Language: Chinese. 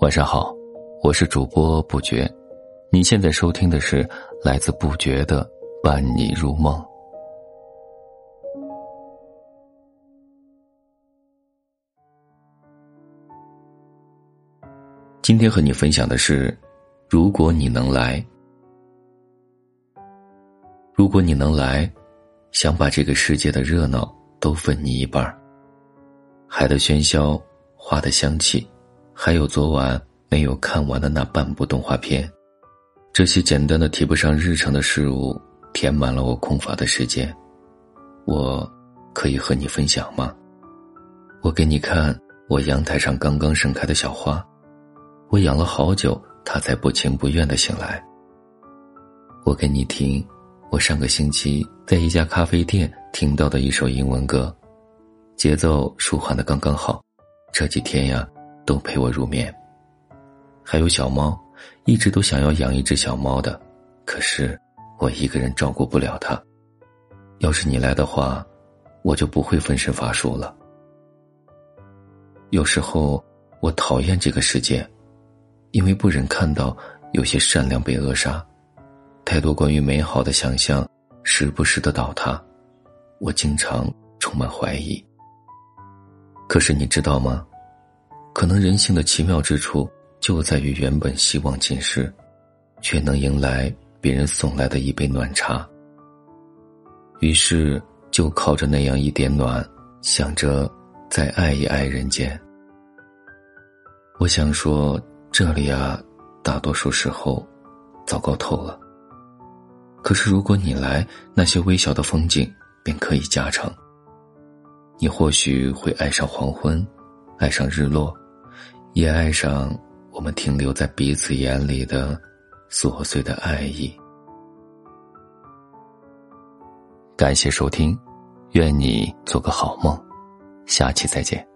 晚上好，我是主播不觉，你现在收听的是来自不觉的伴你入梦。今天和你分享的是，如果你能来，如果你能来，想把这个世界的热闹都分你一半儿。海的喧嚣，花的香气。还有昨晚没有看完的那半部动画片，这些简单的提不上日程的事物，填满了我空乏的时间。我可以和你分享吗？我给你看我阳台上刚刚盛开的小花，我养了好久，它才不情不愿的醒来。我给你听，我上个星期在一家咖啡店听到的一首英文歌，节奏舒缓的刚刚好。这几天呀。都陪我入眠。还有小猫，一直都想要养一只小猫的，可是我一个人照顾不了它。要是你来的话，我就不会分身乏术了。有时候我讨厌这个世界，因为不忍看到有些善良被扼杀，太多关于美好的想象时不时的倒塌，我经常充满怀疑。可是你知道吗？可能人性的奇妙之处就在于，原本希望尽失，却能迎来别人送来的一杯暖茶。于是就靠着那样一点暖，想着再爱一爱人间。我想说，这里啊，大多数时候糟糕透了。可是如果你来，那些微小的风景便可以加成。你或许会爱上黄昏，爱上日落。也爱上我们停留在彼此眼里的琐碎的爱意。感谢收听，愿你做个好梦，下期再见。